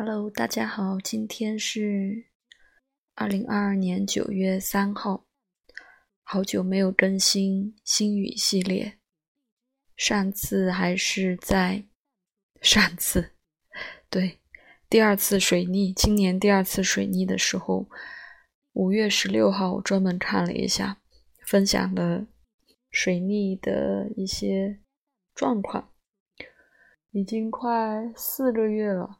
Hello，大家好，今天是二零二二年九月三号，好久没有更新星语系列，上次还是在上次，对，第二次水逆，今年第二次水逆的时候，五月十六号我专门看了一下，分享了水逆的一些状况，已经快四个月了。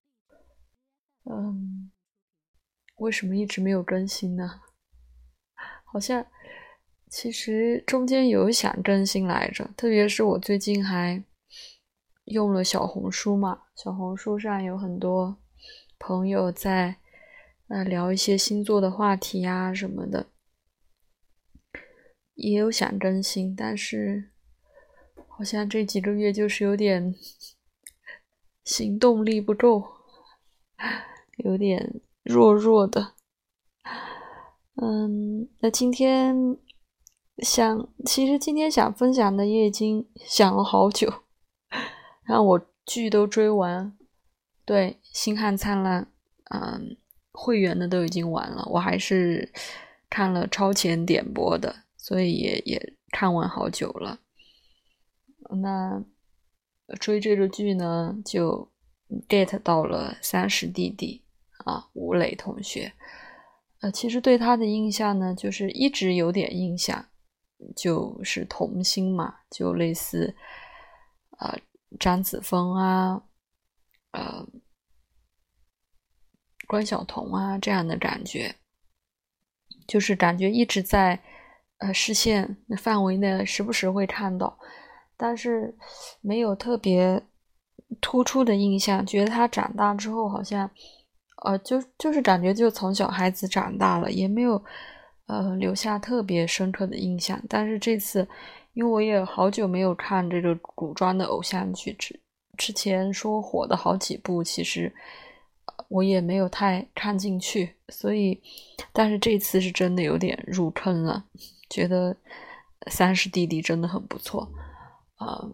嗯，为什么一直没有更新呢？好像其实中间有想更新来着，特别是我最近还用了小红书嘛，小红书上有很多朋友在呃聊一些星座的话题呀什么的，也有想更新，但是好像这几个月就是有点 行动力不够。有点弱弱的，嗯，那今天想，其实今天想分享的也已经想了好久，让我剧都追完，对《星汉灿烂》，嗯，会员的都已经完了，我还是看了超前点播的，所以也也看完好久了。那追这个剧呢，就 get 到了三十弟弟。啊，吴磊同学，呃，其实对他的印象呢，就是一直有点印象，就是童星嘛，就类似啊张子枫啊，呃关晓彤啊这样的感觉，就是感觉一直在呃视线范围内，时不时会看到，但是没有特别突出的印象，觉得他长大之后好像。呃，就就是感觉就从小孩子长大了，也没有呃留下特别深刻的印象。但是这次，因为我也好久没有看这个古装的偶像剧，之之前说火的好几部，其实我也没有太看进去。所以，但是这次是真的有点入坑了，觉得三十弟弟真的很不错啊。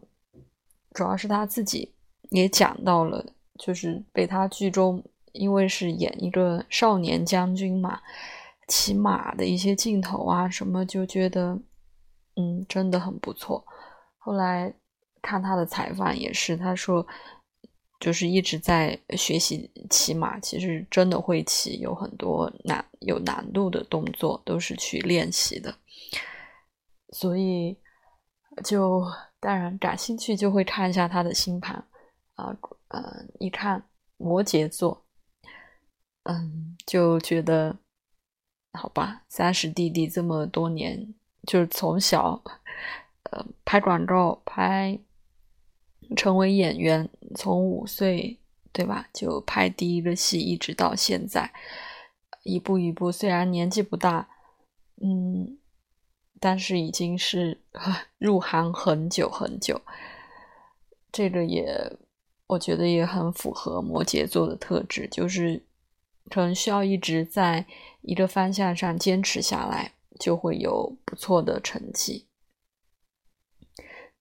主要是他自己也讲到了，就是被他剧中。因为是演一个少年将军嘛，骑马的一些镜头啊什么，就觉得嗯真的很不错。后来看他的采访也是，他说就是一直在学习骑马，其实真的会骑，有很多难有难度的动作都是去练习的。所以就当然感兴趣就会看一下他的星盘啊，呃，一看摩羯座。嗯，就觉得好吧，三十弟弟这么多年，就是从小呃拍广告，拍成为演员，从五岁对吧，就拍第一个戏，一直到现在，一步一步，虽然年纪不大，嗯，但是已经是入行很久很久，这个也我觉得也很符合摩羯座的特质，就是。可能需要一直在一个方向上坚持下来，就会有不错的成绩。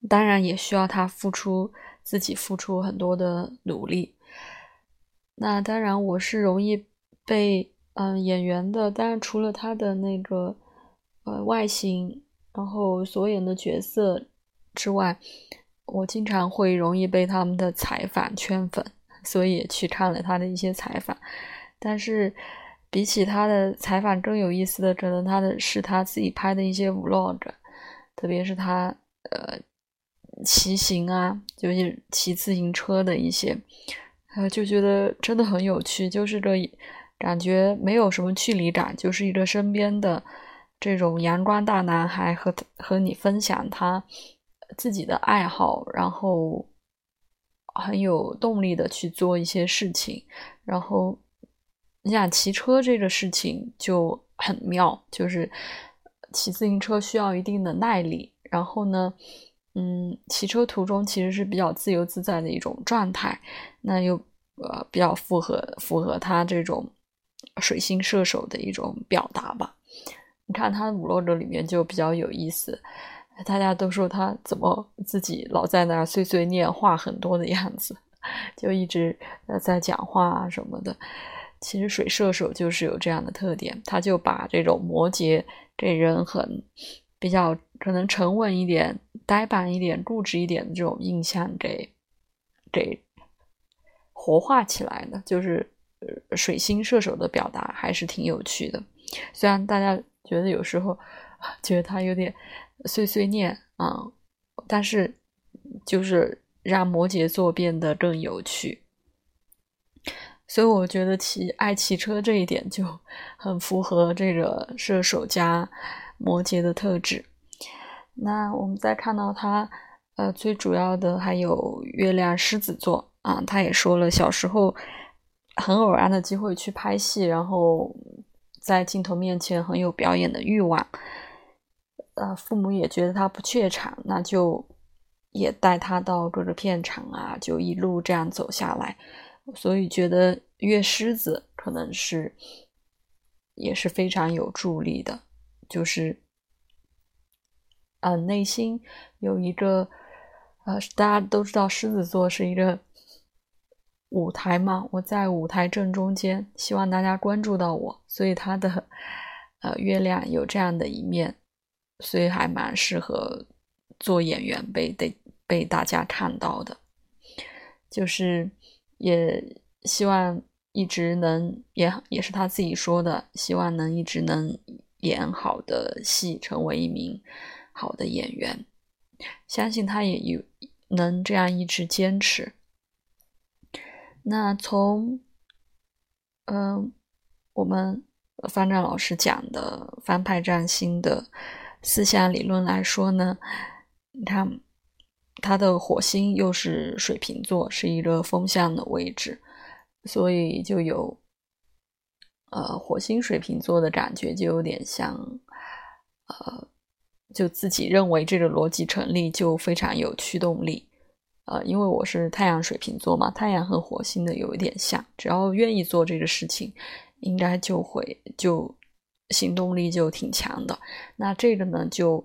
当然，也需要他付出自己付出很多的努力。那当然，我是容易被嗯演员的，当然除了他的那个呃外形，然后所演的角色之外，我经常会容易被他们的采访圈粉，所以也去看了他的一些采访。但是，比起他的采访更有意思的，可能他的是他自己拍的一些 vlog，特别是他呃骑行啊，就是骑自行车的一些，呃就觉得真的很有趣，就是个感觉没有什么距离感，就是一个身边的这种阳光大男孩和和你分享他自己的爱好，然后很有动力的去做一些事情，然后。你想骑车这个事情就很妙，就是骑自行车需要一定的耐力，然后呢，嗯，骑车途中其实是比较自由自在的一种状态，那又呃比较符合符合他这种水星射手的一种表达吧。你看他五 log 里面就比较有意思，大家都说他怎么自己老在那儿碎碎念话很多的样子，就一直呃在讲话啊什么的。其实水射手就是有这样的特点，他就把这种摩羯这人很比较可能沉稳一点、呆板一点、固执一点的这种印象给给活化起来的，就是水星射手的表达还是挺有趣的。虽然大家觉得有时候 觉得他有点碎碎念啊，但是就是让摩羯座变得更有趣。所以我觉得骑爱骑车这一点就很符合这个射手加摩羯的特质。那我们再看到他，呃，最主要的还有月亮狮子座啊，他也说了，小时候很偶然的机会去拍戏，然后在镜头面前很有表演的欲望，呃，父母也觉得他不怯场，那就也带他到各个片场啊，就一路这样走下来，所以觉得月狮子可能是也是非常有助力的，就是。嗯，内心有一个，呃，大家都知道狮子座是一个舞台嘛，我在舞台正中间，希望大家关注到我，所以他的呃月亮有这样的一面，所以还蛮适合做演员被被被大家看到的，就是也希望一直能也也是他自己说的，希望能一直能演好的戏，成为一名。好的演员，相信他也有能这样一直坚持。那从嗯，我们方丈老师讲的翻派占星的思想理论来说呢，你看他的火星又是水瓶座，是一个风向的位置，所以就有呃火星水瓶座的感觉，就有点像呃。就自己认为这个逻辑成立，就非常有驱动力，呃，因为我是太阳水瓶座嘛，太阳和火星的有一点像，只要愿意做这个事情，应该就会就行动力就挺强的。那这个呢，就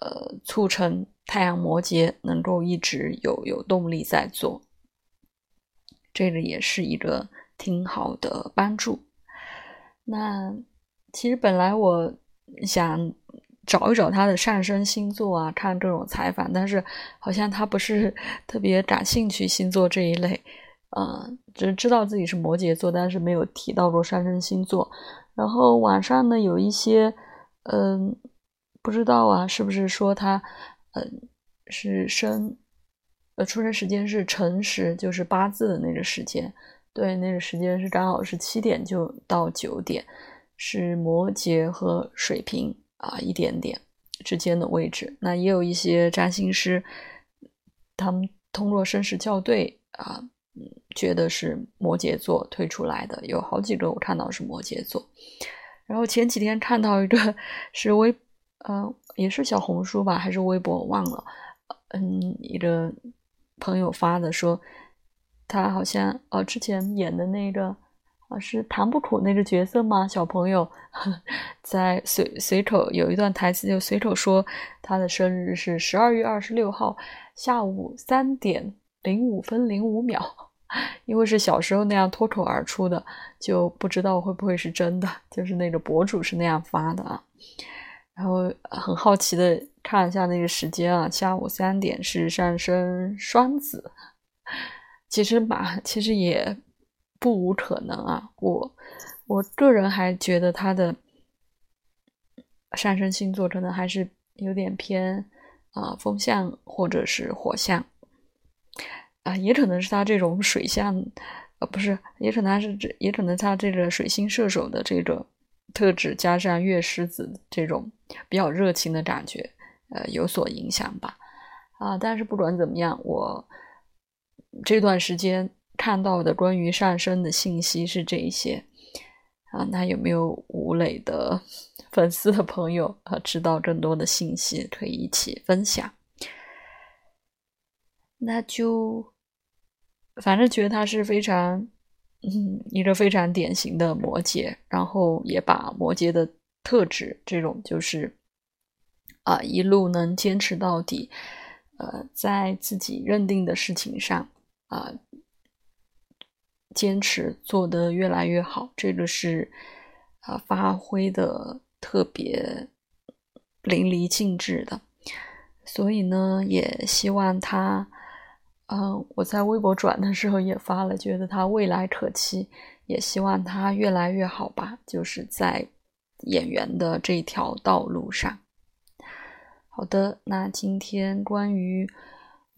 呃促成太阳摩羯能够一直有有动力在做，这个也是一个挺好的帮助。那其实本来我想。找一找他的上升星座啊，看各种采访，但是好像他不是 特别感兴趣星座这一类，嗯，只知道自己是摩羯座，但是没有提到过上升星座。然后网上呢有一些，嗯，不知道啊，是不是说他，嗯，是生，呃，出生时间是辰时，就是八字的那个时间，对，那个时间是刚好是七点就到九点，是摩羯和水瓶。啊，一点点之间的位置，那也有一些占星师，他们通过生时校对啊，觉得是摩羯座推出来的，有好几个我看到是摩羯座。然后前几天看到一个 是微，呃，也是小红书吧，还是微博，我忘了，嗯，一个朋友发的，说他好像哦，之前演的那个。啊，是唐不苦那个角色吗？小朋友 在随随口有一段台词，就随口说他的生日是十二月二十六号下午三点零五分零五秒，因为是小时候那样脱口而出的，就不知道会不会是真的。就是那个博主是那样发的啊，然后很好奇的看一下那个时间啊，下午三点是上升双子，其实吧其实也。不无可能啊！我我个人还觉得他的上升星座可能还是有点偏啊风象或者是火象啊，也可能是他这种水象，呃，不是，也可能他是这，也可能他这个水星射手的这个特质加上月狮子这种比较热情的感觉，呃，有所影响吧。啊，但是不管怎么样，我这段时间。看到的关于上升的信息是这一些啊，那有没有吴磊的粉丝的朋友啊，知道更多的信息可以一起分享？那就反正觉得他是非常嗯一个非常典型的摩羯，然后也把摩羯的特质这种就是啊一路能坚持到底，呃，在自己认定的事情上啊。坚持做得越来越好，这个是啊发挥的特别淋漓尽致的。所以呢，也希望他，嗯，我在微博转的时候也发了，觉得他未来可期，也希望他越来越好吧，就是在演员的这条道路上。好的，那今天关于。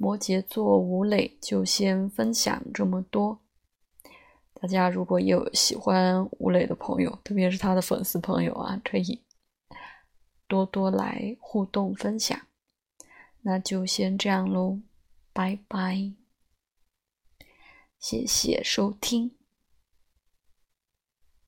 摩羯座吴磊就先分享这么多。大家如果有喜欢吴磊的朋友，特别是他的粉丝朋友啊，可以多多来互动分享。那就先这样喽，拜拜，谢谢收听。